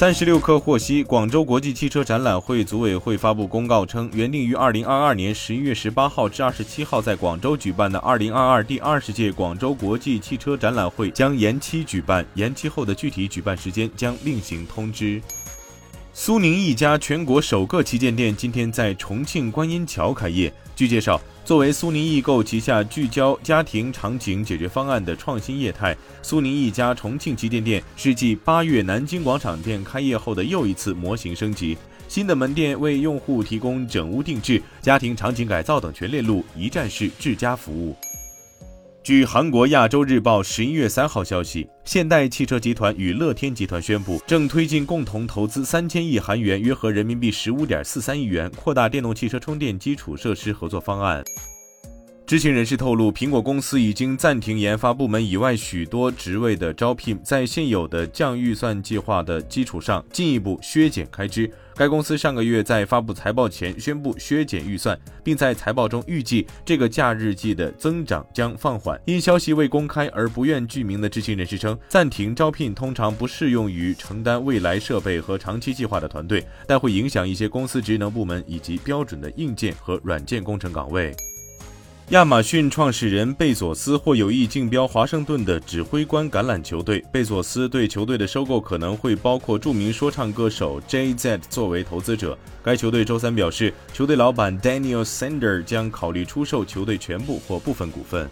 三十六氪获悉，广州国际汽车展览会组委会发布公告称，原定于二零二二年十一月十八号至二十七号在广州举办的二零二二第二十届广州国际汽车展览会将延期举办，延期后的具体举办时间将另行通知。苏宁易家全国首个旗舰店今天在重庆观音桥开业。据介绍，作为苏宁易购旗下聚焦家庭场景解决方案的创新业态，苏宁易家重庆旗舰店是继八月南京广场店开业后的又一次模型升级。新的门店为用户提供整屋定制、家庭场景改造等全链路一站式智家服务。据韩国亚洲日报十一月三号消息，现代汽车集团与乐天集团宣布，正推进共同投资三千亿韩元（约合人民币十五点四三亿元），扩大电动汽车充电基础设施合作方案。知情人士透露，苹果公司已经暂停研发部门以外许多职位的招聘，在现有的降预算计划的基础上，进一步削减开支。该公司上个月在发布财报前宣布削减预算，并在财报中预计这个假日季的增长将放缓。因消息未公开而不愿具名的知情人士称，暂停招聘通常不适用于承担未来设备和长期计划的团队，但会影响一些公司职能部门以及标准的硬件和软件工程岗位。亚马逊创始人贝佐斯或有意竞标华盛顿的指挥官橄榄球队。贝佐斯对球队的收购可能会包括著名说唱歌手 J.Z 作为投资者。该球队周三表示，球队老板 Daniel Sander 将考虑出售球队全部或部分股份。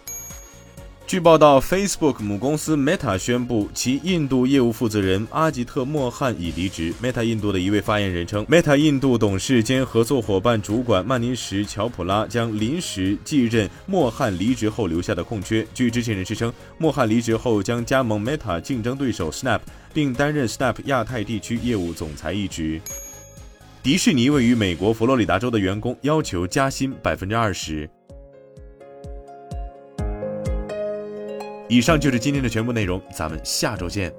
据报道，Facebook 母公司 Meta 宣布，其印度业务负责人阿吉特·莫汉已离职。Meta 印度的一位发言人称，Meta 印度董事兼合作伙伴主管曼尼什·乔普拉将临时继任莫汉离职后留下的空缺。据知情人士称，莫汉离职后将加盟 Meta 竞争对手 Snap，并担任 Snap 亚太地区业务总裁一职。迪士尼位于美国佛罗里达州的员工要求加薪百分之二十。以上就是今天的全部内容，咱们下周见。